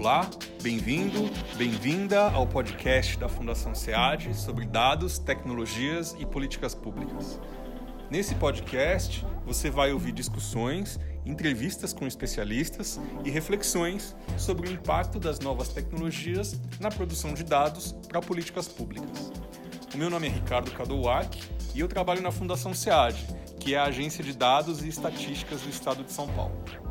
Olá, bem-vindo, bem-vinda ao podcast da Fundação SEAD sobre dados, tecnologias e políticas públicas. Nesse podcast, você vai ouvir discussões, entrevistas com especialistas e reflexões sobre o impacto das novas tecnologias na produção de dados para políticas públicas. O meu nome é Ricardo Cadouac e eu trabalho na Fundação SEAD, que é a agência de dados e estatísticas do estado de São Paulo.